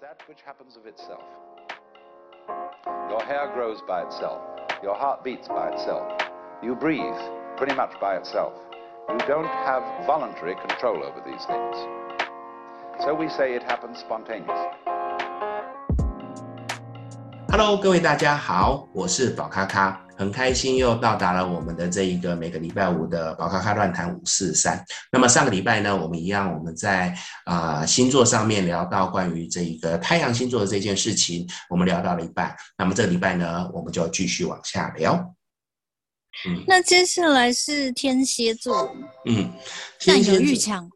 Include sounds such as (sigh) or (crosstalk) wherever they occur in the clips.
that which happens of itself. Your hair grows by itself. Your heart beats by itself. You breathe pretty much by itself. You don't have voluntary control over these things. So we say it happens spontaneously. Hello，各位大家好，我是宝咖咖。 很开心又到达了我们的这一个每个礼拜五的宝咖咖乱谈五四三。那么上个礼拜呢，我们一样我们在啊、呃、星座上面聊到关于这一个太阳星座的这件事情，我们聊到了一半。那么这个礼拜呢，我们就继续往下聊。嗯，那接下来是天蝎座，嗯，占有欲强。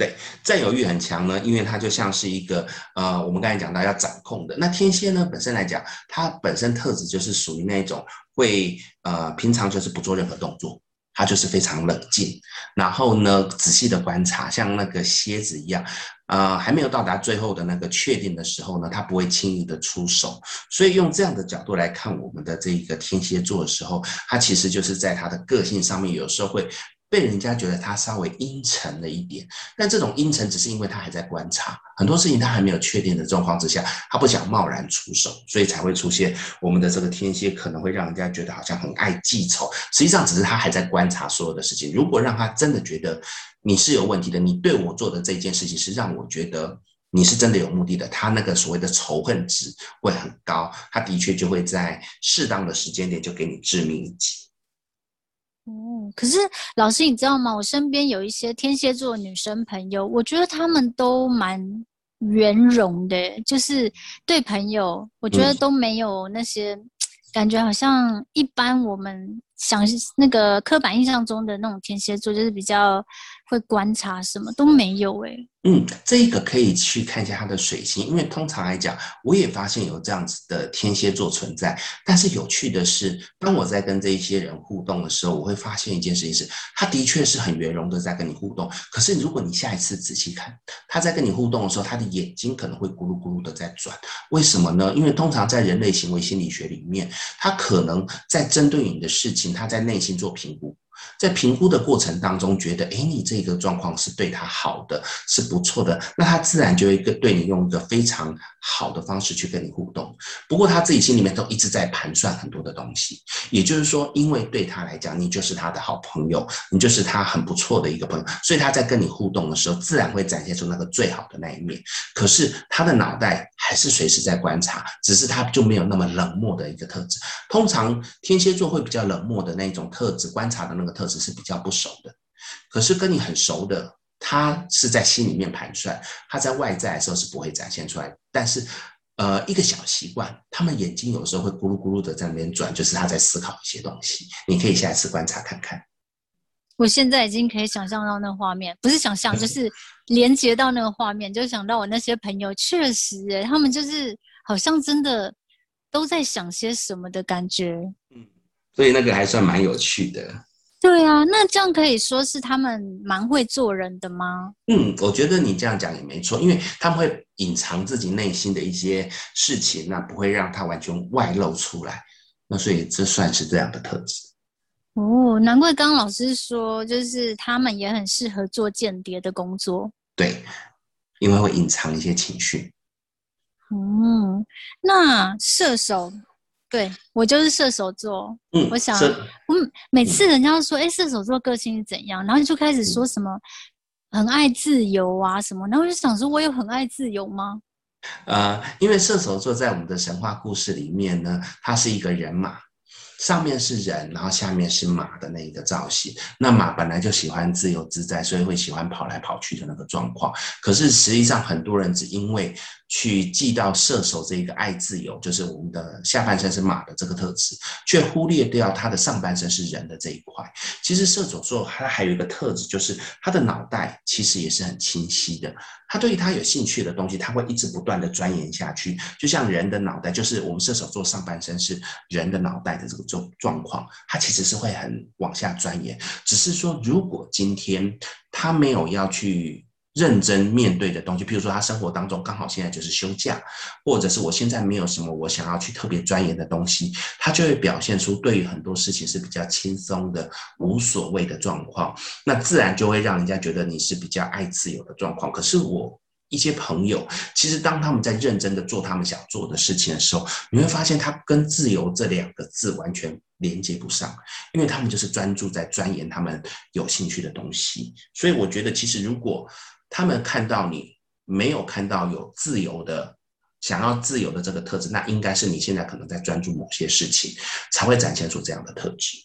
对，占有欲很强呢，因为它就像是一个呃，我们刚才讲到要掌控的。那天蝎呢，本身来讲，它本身特质就是属于那种会呃，平常就是不做任何动作，它就是非常冷静，然后呢，仔细的观察，像那个蝎子一样，呃，还没有到达最后的那个确定的时候呢，它不会轻易的出手。所以用这样的角度来看我们的这一个天蝎座的时候，它其实就是在它的个性上面，有时候会。被人家觉得他稍微阴沉了一点，但这种阴沉只是因为他还在观察很多事情，他还没有确定的状况之下，他不想贸然出手，所以才会出现我们的这个天蝎可能会让人家觉得好像很爱记仇，实际上只是他还在观察所有的事情。如果让他真的觉得你是有问题的，你对我做的这件事情是让我觉得你是真的有目的的，他那个所谓的仇恨值会很高，他的确就会在适当的时间点就给你致命一击。哦，可是老师，你知道吗？我身边有一些天蝎座女生朋友，我觉得她们都蛮圆融的，就是对朋友，我觉得都没有那些、嗯、感觉，好像一般我们想那个刻板印象中的那种天蝎座，就是比较会观察，什么都没有诶。嗯，这个可以去看一下他的水星，因为通常来讲，我也发现有这样子的天蝎座存在。但是有趣的是，当我在跟这一些人互动的时候，我会发现一件事情是，他的确是很圆融的在跟你互动。可是如果你下一次仔细看，他在跟你互动的时候，他的眼睛可能会咕噜咕噜的在转。为什么呢？因为通常在人类行为心理学里面，他可能在针对你的事情，他在内心做评估。在评估的过程当中，觉得诶，你这个状况是对他好的，是不错的，那他自然就会跟对你用一个非常好的方式去跟你互动。不过他自己心里面都一直在盘算很多的东西，也就是说，因为对他来讲，你就是他的好朋友，你就是他很不错的一个朋友，所以他在跟你互动的时候，自然会展现出那个最好的那一面。可是他的脑袋还是随时在观察，只是他就没有那么冷漠的一个特质。通常天蝎座会比较冷漠的那种特质，观察的那个。特质是比较不熟的，可是跟你很熟的，他是在心里面盘算，他在外在的时候是不会展现出来。但是，呃，一个小习惯，他们眼睛有时候会咕噜咕噜的在那边转，就是他在思考一些东西。你可以下一次观察看看。我现在已经可以想象到那个画面，不是想象，就是 (laughs) 连接到那个画面，就想到我那些朋友，确实，哎，他们就是好像真的都在想些什么的感觉。嗯，所以那个还算蛮有趣的。对啊，那这样可以说是他们蛮会做人的吗？嗯，我觉得你这样讲也没错，因为他们会隐藏自己内心的一些事情，那不会让他完全外露出来，那所以这算是这样的特质。哦，难怪刚刚老师说，就是他们也很适合做间谍的工作。对，因为会隐藏一些情绪。嗯，那射手。对，我就是射手座，嗯，我想，我每次人家说，哎、嗯，射手座个性是怎样，然后就开始说什么很爱自由啊什么，然后我就想说，我有很爱自由吗？呃，因为射手座在我们的神话故事里面呢，它是一个人马。上面是人，然后下面是马的那一个造型。那马本来就喜欢自由自在，所以会喜欢跑来跑去的那个状况。可是实际上，很多人只因为去记到射手这一个爱自由，就是我们的下半身是马的这个特质，却忽略掉他的上半身是人的这一块。其实射手座他还有一个特质，就是他的脑袋其实也是很清晰的。他对于他有兴趣的东西，他会一直不断的钻研下去。就像人的脑袋，就是我们射手座上半身是人的脑袋的这个状状况，他其实是会很往下钻研。只是说，如果今天他没有要去认真面对的东西，譬如说他生活当中刚好现在就是休假，或者是我现在没有什么我想要去特别钻研的东西，他就会表现出对于很多事情是比较轻松的、无所谓的状况。那自然就会让人家觉得你是比较爱自由的状况。可是我一些朋友，其实当他们在认真的做他们想做的事情的时候，你会发现他跟自由这两个字完全连接不上，因为他们就是专注在钻研他们有兴趣的东西。所以我觉得，其实如果他们看到你没有看到有自由的、想要自由的这个特质，那应该是你现在可能在专注某些事情，才会展现出这样的特质。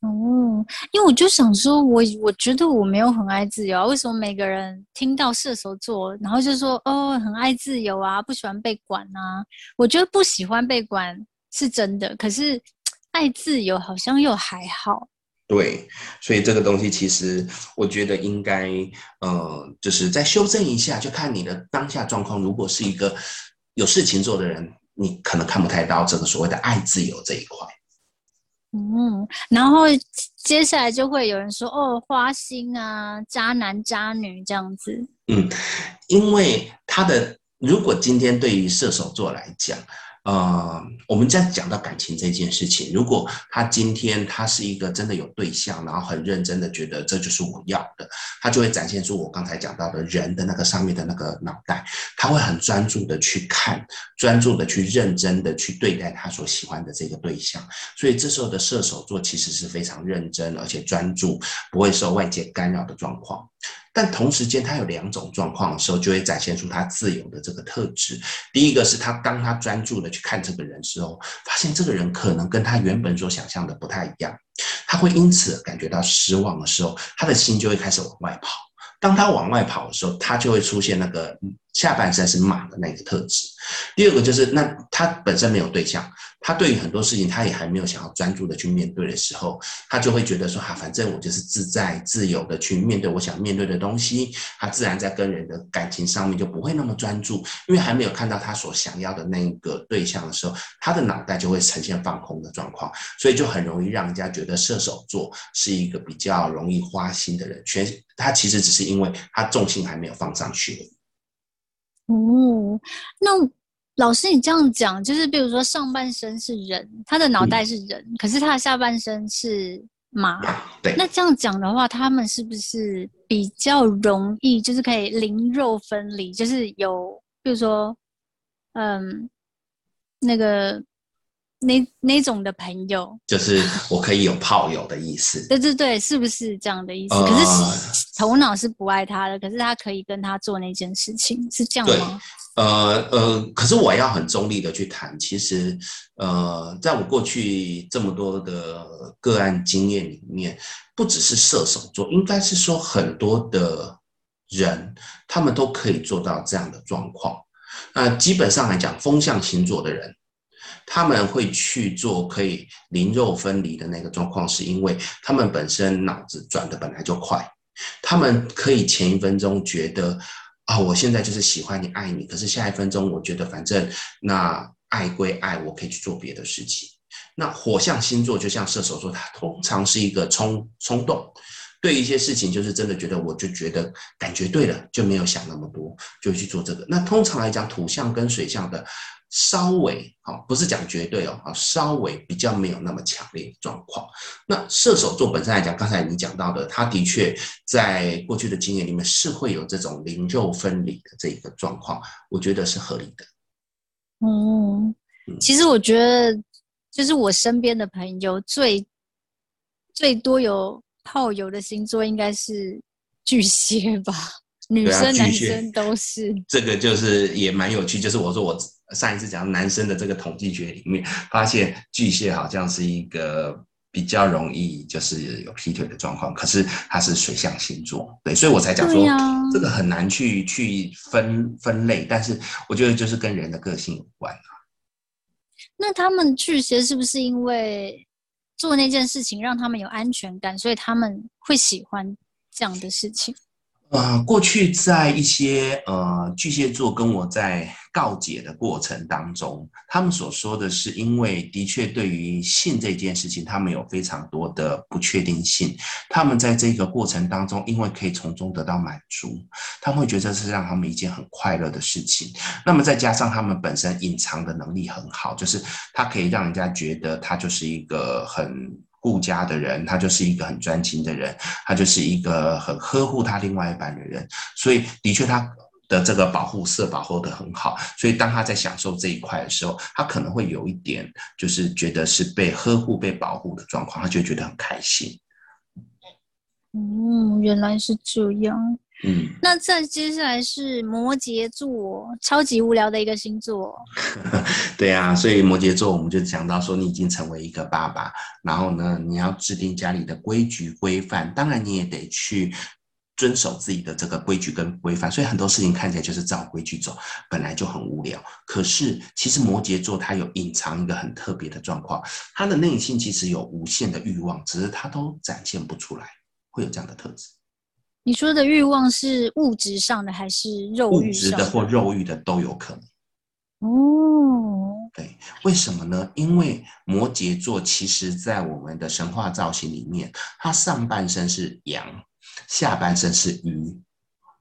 哦，因为我就想说我，我觉得我没有很爱自由啊。为什么每个人听到射手座，然后就说哦，很爱自由啊，不喜欢被管啊？我觉得不喜欢被管是真的，可是 (tsk) 爱自由好像又还好。对，所以这个东西其实我觉得应该，呃，就是再修正一下，就看你的当下状况。如果是一个有事情做的人，你可能看不太到这个所谓的爱自由这一块。嗯，然后接下来就会有人说哦，花心啊，渣男渣女这样子。嗯，因为他的，如果今天对于射手座来讲。呃，我们在讲到感情这件事情，如果他今天他是一个真的有对象，然后很认真的觉得这就是我要的，他就会展现出我刚才讲到的人的那个上面的那个脑袋，他会很专注的去看，专注的去认真的去对待他所喜欢的这个对象，所以这时候的射手座其实是非常认真而且专注，不会受外界干扰的状况。但同时间，他有两种状况的时候，就会展现出他自由的这个特质。第一个是他当他专注的去看这个人时候，发现这个人可能跟他原本所想象的不太一样，他会因此感觉到失望的时候，他的心就会开始往外跑。当他往外跑的时候，他就会出现那个下半身是马的那个特质。第二个就是，那他本身没有对象。他对于很多事情，他也还没有想要专注的去面对的时候，他就会觉得说：“哈，反正我就是自在自由的去面对我想面对的东西。”他自然在跟人的感情上面就不会那么专注，因为还没有看到他所想要的那个对象的时候，他的脑袋就会呈现放空的状况，所以就很容易让人家觉得射手座是一个比较容易花心的人。全他其实只是因为他重心还没有放上去。哦，那。老师，你这样讲，就是比如说上半身是人，他的脑袋是人，嗯，可是他的下半身是马。对。那这样讲的话，他们是不是比较容易，就是可以灵肉分离？就是有，比如说，嗯，那个那那种的朋友，就是我可以有炮友的意思。对对对，是不是这样的意思？呃、可是头脑是不爱他的，可是他可以跟他做那件事情，是这样吗？呃呃，可是我要很中立的去谈，其实，呃，在我过去这么多的个案经验里面，不只是射手座，应该是说很多的人，他们都可以做到这样的状况。那基本上来讲，风象星座的人，他们会去做可以灵肉分离的那个状况，是因为他们本身脑子转得本来就快，他们可以前一分钟觉得。啊、我现在就是喜欢你、爱你，可是下一分钟，我觉得反正那爱归爱，我可以去做别的事情。那火象星座就像射手座，它通常是一个冲冲动，对一些事情就是真的觉得，我就觉得感觉对了，就没有想那么多，就去做这个。那通常来讲，土象跟水象的。稍微好，不是讲绝对哦，啊，稍微比较没有那么强烈的状况。那射手座本身来讲，刚才你讲到的，他的确在过去的经验里面是会有这种灵肉分离的这一个状况，我觉得是合理的。嗯，其实我觉得，就是我身边的朋友最最多有泡友的星座应该是巨蟹吧，女生、啊、男生都是。这个就是也蛮有趣，就是我说我。上一次讲男生的这个统计学里面，发现巨蟹好像是一个比较容易就是有劈腿的状况，可是他是水象星座，对，所以我才讲说这个很难去去分分类，但是我觉得就是跟人的个性有关啊。那他们巨蟹是不是因为做那件事情让他们有安全感，所以他们会喜欢这样的事情？呃，过去在一些呃巨蟹座跟我在告解的过程当中，他们所说的是，因为的确对于性这件事情，他们有非常多的不确定性。他们在这个过程当中，因为可以从中得到满足，他们会觉得是让他们一件很快乐的事情。那么再加上他们本身隐藏的能力很好，就是他可以让人家觉得他就是一个很。顾家的人，他就是一个很专情的人，他就是一个很呵护他另外一半的人，所以的确他的这个保护色保护的很好，所以当他在享受这一块的时候，他可能会有一点就是觉得是被呵护、被保护的状况，他就觉得很开心。嗯，原来是这样。嗯，那再接下来是摩羯座，超级无聊的一个星座。(laughs) 对啊，所以摩羯座我们就讲到说，你已经成为一个爸爸，然后呢，你要制定家里的规矩规范，当然你也得去遵守自己的这个规矩跟规范。所以很多事情看起来就是照规矩走，本来就很无聊。可是其实摩羯座他有隐藏一个很特别的状况，他的内心其实有无限的欲望，只是他都展现不出来，会有这样的特质。你说的欲望是物质上的还是肉欲上的？物质的或肉欲的都有可能。哦，对，为什么呢？因为摩羯座其实在我们的神话造型里面，它上半身是羊，下半身是鱼。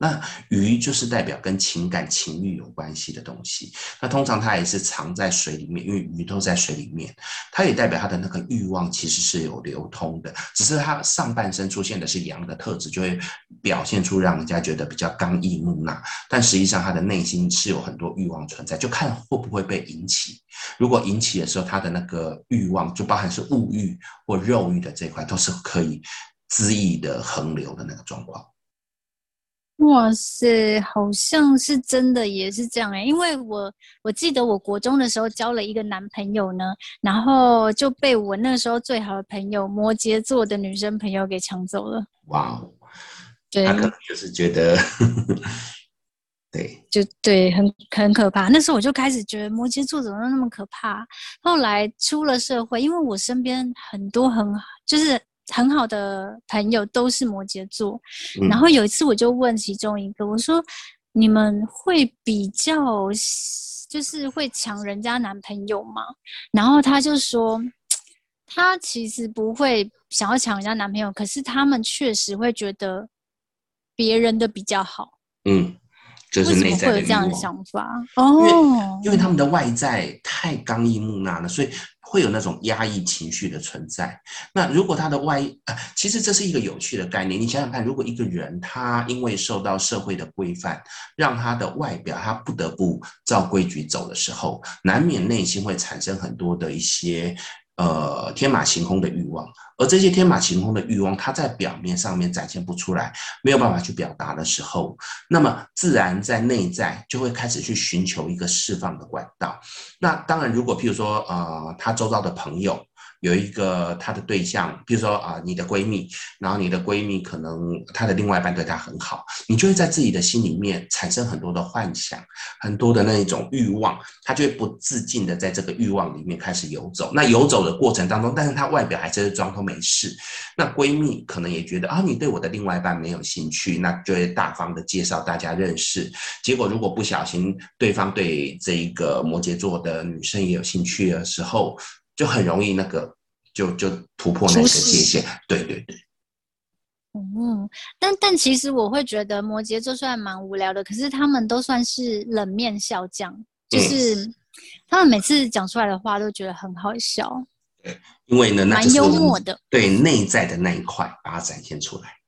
那鱼就是代表跟情感情欲有关系的东西，那通常它也是藏在水里面，因为鱼都在水里面，它也代表它的那个欲望其实是有流通的，只是它上半身出现的是阳的特质，就会表现出让人家觉得比较刚毅木讷，但实际上它的内心是有很多欲望存在，就看会不会被引起。如果引起的时候，它的那个欲望就包含是物欲或肉欲的这块，都是可以恣意的横流的那个状况。哇塞，好像是真的，也是这样哎、欸。因为我我记得我国中的时候交了一个男朋友呢，然后就被我那时候最好的朋友摩羯座的女生朋友给抢走了。哇哦，对，他可能就是觉得，(laughs) 对，就对，很很可怕。那时候我就开始觉得摩羯座怎么那么可怕。后来出了社会，因为我身边很多很就是。很好的朋友都是摩羯座，嗯，然后有一次我就问其中一个，我说：“你们会比较就是会抢人家男朋友吗？”然后他就说：“他其实不会想要抢人家男朋友，可是他们确实会觉得别人的比较好。”嗯。就是内在的欲望，这样的想法？哦，因为因为他们的外在太刚毅木讷了，所以会有那种压抑情绪的存在。那如果他的外，其实这是一个有趣的概念。你想想看，如果一个人他因为受到社会的规范，让他的外表他不得不照规矩走的时候，难免内心会产生很多的一些。呃，天马行空的欲望，而这些天马行空的欲望，它在表面上面展现不出来，没有办法去表达的时候，那么自然在内在就会开始去寻求一个释放的管道。那当然，如果譬如说，呃，他周遭的朋友。有一个她的对象，比如说啊，你的闺蜜，然后你的闺蜜可能她的另外一半对她很好，你就会在自己的心里面产生很多的幻想，很多的那一种欲望，她就会不自禁的在这个欲望里面开始游走。那游走的过程当中，但是她外表还是装作没事。那闺蜜可能也觉得啊，你对我的另外一半没有兴趣，那就会大方的介绍大家认识。结果如果不小心对方对这一个摩羯座的女生也有兴趣的时候。就很容易那个，就就突破那个界限，对对对。嗯，但但其实我会觉得摩羯座虽然蛮无聊的，可是他们都算是冷面笑匠，就是他们每次讲出来的话都觉得很好笑。对，因为呢，蛮幽默的，对内在的那一块把它展现出来。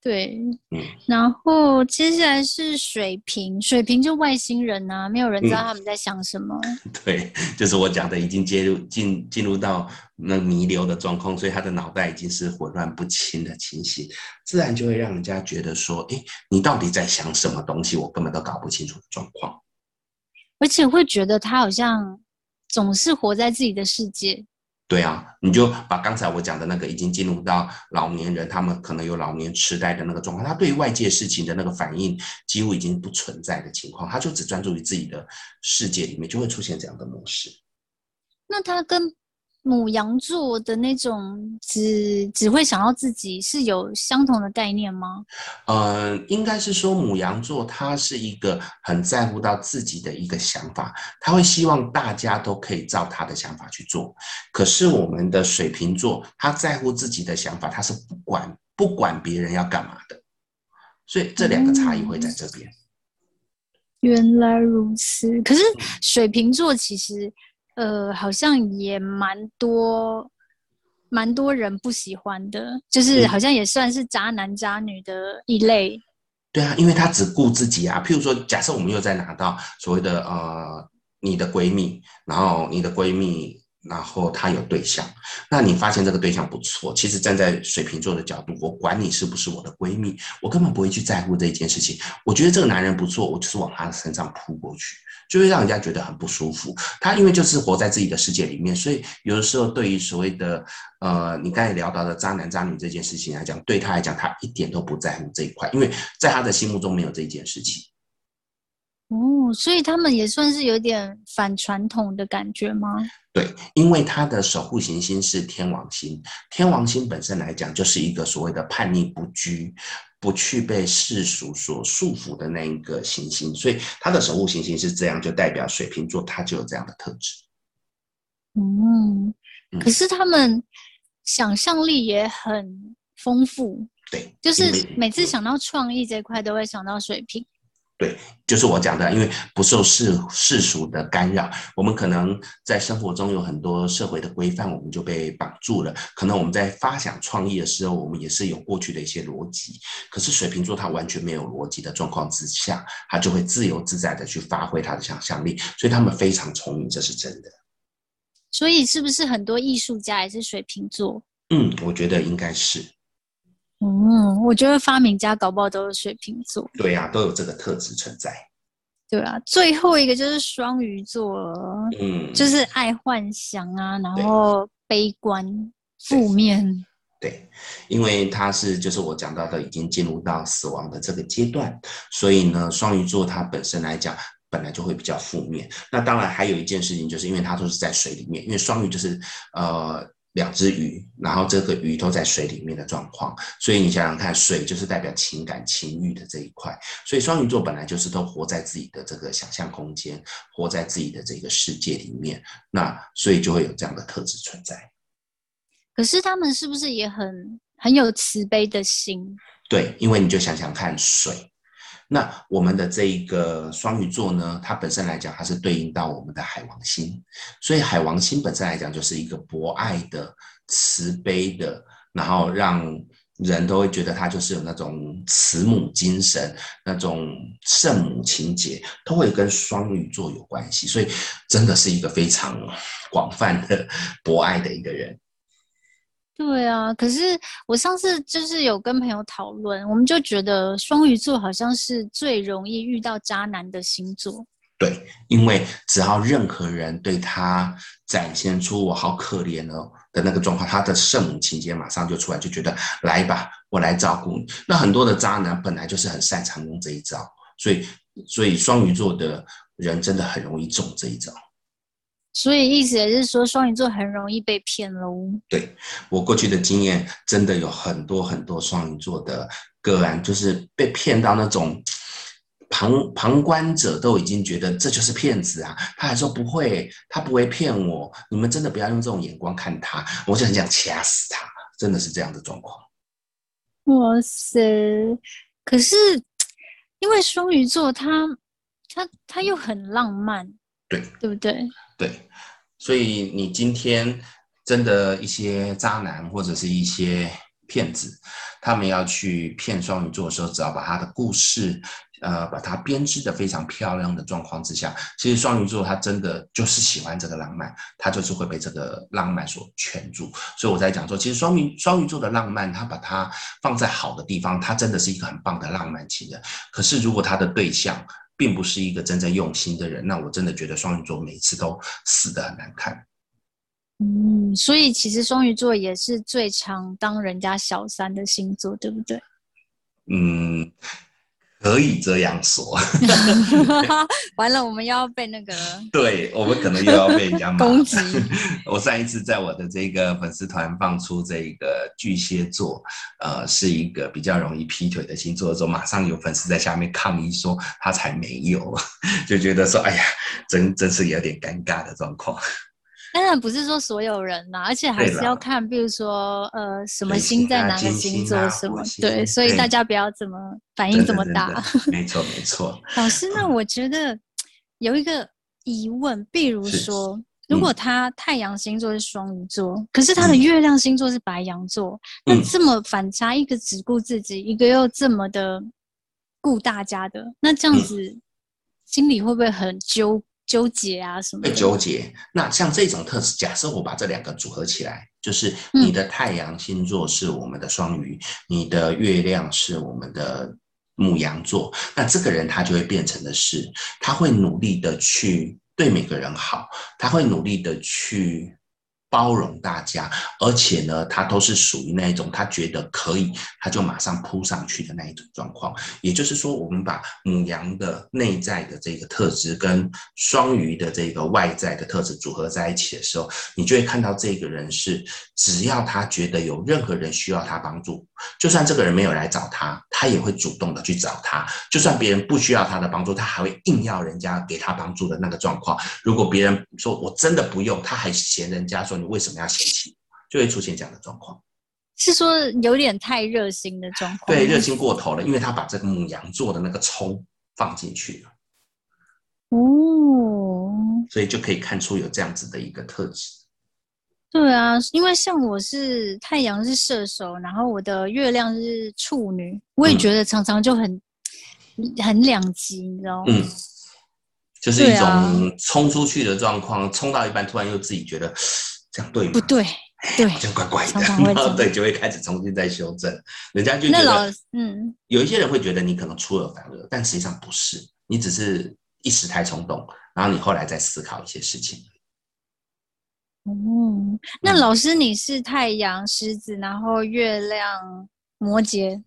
对，嗯，然后接下来是水瓶，水瓶就外星人啊，没有人知道他们在想什么。嗯、(laughs) 对，(laughs) 就是我讲的，已经接入进进入到那弥留的状况，所以他的脑袋已经是混乱不清的情形，自然就会让人家觉得说，哎，你到底在想什么东西？我根本都搞不清楚的状况，而且会觉得他好像总是活在自己的世界。对啊，你就把刚才我讲的那个已经进入到老年人，他们可能有老年痴呆的那个状况，他对于外界事情的那个反应几乎已经不存在的情况，他就只专注于自己的世界里面，就会出现这样的模式。那他跟牡羊座的那种只只会想到自己是有相同的概念吗？呃，应该是说母羊座他是一个很在乎到自己的一个想法，他会希望大家都可以照他的想法去做。可是我们的水瓶座，他在乎自己的想法，他是不管不管别人要干嘛的。所以这两个差异会在这边。嗯，原来如此，可是水瓶座其实。呃，好像也蛮多，蛮多人不喜欢的，就是好像也算是渣男渣女的一类。对啊，因为他只顾自己啊。譬如说，假设我们又在拿到所谓的呃，你的闺蜜，然后你的闺蜜。然后他有对象，那你发现这个对象不错，其实站在水瓶座的角度，我管你是不是我的闺蜜，我根本不会去在乎这一件事情。我觉得这个男人不错，我就是往他的身上扑过去，就会让人家觉得很不舒服。他因为就是活在自己的世界里面，所以有的时候对于所谓的呃，你刚才聊到的渣男渣女这件事情来讲，对他来讲，他一点都不在乎这一块，因为在他的心目中没有这一件事情。哦，所以他们也算是有点反传统的感觉吗？对，因为他的守护行星是天王星，天王星本身来讲就是一个所谓的叛逆不拘、不去被世俗所束缚的那一个行星，所以他的守护行星是这样，就代表水瓶座他就有这样的特质。嗯，可是他们想象力也很丰富，对，就是每次想到创意这一块都会想到水瓶。对，就是我讲的，因为不受世世俗的干扰，我们可能在生活中有很多社会的规范，我们就被绑住了。可能我们在发想创意的时候，我们也是有过去的一些逻辑。可是水瓶座他完全没有逻辑的状况之下，他就会自由自在的去发挥他的想象力，所以他们非常聪明，这是真的。所以是不是很多艺术家也是水瓶座？嗯，我觉得应该是。嗯，我觉得发明家搞不好都是水瓶座。对呀、啊，都有这个特质存在。对啊，最后一个就是双鱼座，嗯，就是爱幻想啊，然后悲观、负面。对，因为他是就是我讲到的，已经进入到死亡的这个阶段，所以呢，双鱼座它本身来讲本来就会比较负面。那当然还有一件事情，就是因为它都是在水里面，因为双鱼就是呃。两只鱼，然后这个鱼都在水里面的状况，所以你想想看，水就是代表情感、情欲的这一块，所以双鱼座本来就是都活在自己的这个想象空间，活在自己的这个世界里面，那所以就会有这样的特质存在。可是他们是不是也很很有慈悲的心？对，因为你就想想看水。那我们的这一个双鱼座呢，它本身来讲，它是对应到我们的海王星，所以海王星本身来讲，就是一个博爱的、慈悲的，然后让人都会觉得他就是有那种慈母精神、那种圣母情结，都会跟双鱼座有关系，所以真的是一个非常广泛的 (laughs) 博爱的一个人。对啊，可是我上次就是有跟朋友讨论，我们就觉得双鱼座好像是最容易遇到渣男的星座。对，因为只要任何人对他展现出我好可怜哦的那个状况，他的圣母情节马上就出来，就觉得来吧，我来照顾你。那很多的渣男本来就是很擅长用这一招，所以所以双鱼座的人真的很容易中这一招。所以意思也是说，双鱼座很容易被骗喽。对，我过去的经验，真的有很多很多双鱼座的个案，就是被骗到那种旁旁观者都已经觉得这就是骗子啊，他还说不会，他不会骗我，你们真的不要用这种眼光看他，我就很想掐死他，真的是这样的状况。哇塞！可是因为双鱼座他，他他他又很浪漫，对，对不对？对，所以你今天真的一些渣男或者是一些骗子，他们要去骗双鱼座的时候，只要把他的故事，呃，把它编织的非常漂亮的状况之下，其实双鱼座他真的就是喜欢这个浪漫，他就是会被这个浪漫所圈住。所以我在讲说，其实双鱼双鱼座的浪漫，他把它放在好的地方，他真的是一个很棒的浪漫情人。可是如果他的对象，并不是一个真正用心的人，那我真的觉得双鱼座每次都死得很难看。嗯，所以其实双鱼座也是最常当人家小三的星座，对不对？嗯。可以这样说，(laughs) 完了，我们又要被那个，(laughs) 对，我们可能又要被人家攻击。(laughs) 我上一次在我的这个粉丝团放出这个巨蟹座，呃，是一个比较容易劈腿的星座的时候，马上有粉丝在下面抗议说他才没有，就觉得说，哎呀，真真是有点尴尬的状况。当然不是说所有人呐，而且还是要看，比如说呃，什么星在哪个星座什么，对，所以大家不要怎么反应这么大。(laughs) 没错没错。老师，那我觉得有一个疑问，比如说，如果他太阳星座是双鱼座，可是他的月亮星座是白羊座，那这么反差，一个只顾自己，一个又这么的顾大家的，那这样子心里会不会很纠纠结啊？什么的？会纠结。那像这种特质，假设我把这两个组合起来，就是你的太阳星座是我们的双鱼，嗯、你的月亮是我们的母羊座，那这个人他就会变成的是，他会努力的去对每个人好，他会努力的去。包容大家，而且呢，他都是属于那一种他觉得可以，他就马上扑上去的那一种状况。也就是说，我们把母羊的内在的这个特质跟双鱼的这个外在的特质组合在一起的时候，你就会看到这个人是，只要他觉得有任何人需要他帮助，就算这个人没有来找他，他也会主动的去找他。就算别人不需要他的帮助，他还会硬要人家给他帮助的那个状况。如果别人说我真的不用，他还嫌人家说。你为什么要嫌弃？就会出现这样的状况，是说有点太热心的状况。对，热心过头了，因为他把这个母羊座的那个冲放进去了。哦，所以就可以看出有这样子的一个特质。对啊，因为像我是太阳是射手，然后我的月亮是处女，我也觉得常常就很、嗯、很两极，你知道吗？嗯就是一种冲出去的状况，冲、啊、到一半，突然又自己觉得这样对吗？不对，对，这样怪怪的，然后 (laughs) 对，就会开始重新再修正。人家就觉得，嗯，有一些人会觉得你可能出尔反尔，但实际上不是，你只是一时太冲动，然后你后来再思考一些事情。嗯，那老师你是太阳狮子，然后月亮摩羯，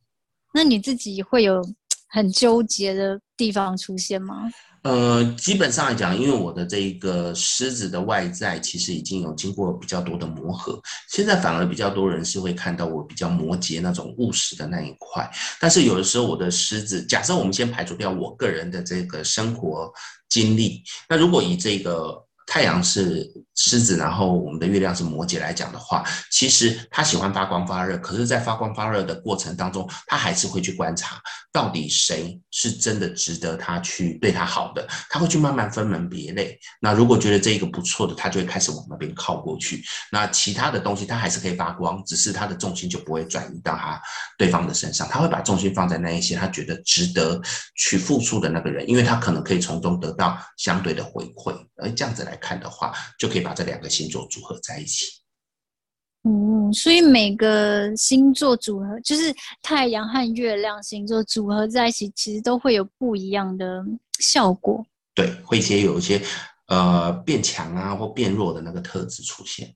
那你自己会有很纠结的地方出现吗？呃，基本上来讲，因为我的这一个狮子的外在其实已经有经过比较多的磨合，现在反而比较多人是会看到我比较摩羯那种务实的那一块。但是有的时候我的狮子，假设我们先排除掉我个人的这个生活经历，那如果以这个。太阳是狮子，然后我们的月亮是摩羯来讲的话，其实他喜欢发光发热，可是，在发光发热的过程当中，他还是会去观察到底谁是真的值得他去对他好的，他会去慢慢分门别类。那如果觉得这一个不错的，他就会开始往那边靠过去。那其他的东西他还是可以发光，只是他的重心就不会转移到他对方的身上，他会把重心放在那一些他觉得值得去付出的那个人，因为他可能可以从中得到相对的回馈，而这样子来。看的话，就可以把这两个星座组合在一起。嗯，所以每个星座组合，就是太阳和月亮星座组合在一起，其实都会有不一样的效果。对，会一些有一些呃变强啊或变弱的那个特质出现。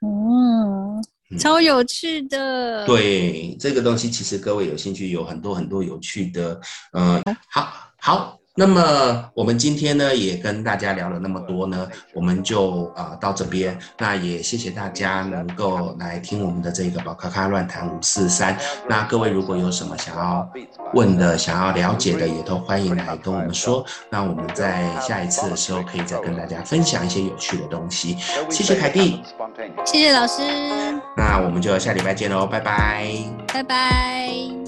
嗯，超有趣的。对，这个东西其实各位有兴趣，有很多很多有趣的。嗯、呃，好，好。那么我们今天呢，也跟大家聊了那么多呢，我们就啊、呃、到这边。那也谢谢大家能够来听我们的这个宝咖咖乱谈五四三。那各位如果有什么想要问的、想要了解的，也都欢迎来跟我们说。那我们在下一次的时候，可以再跟大家分享一些有趣的东西。谢谢凯蒂，谢谢老师。那我们就下礼拜见喽，拜拜，拜拜。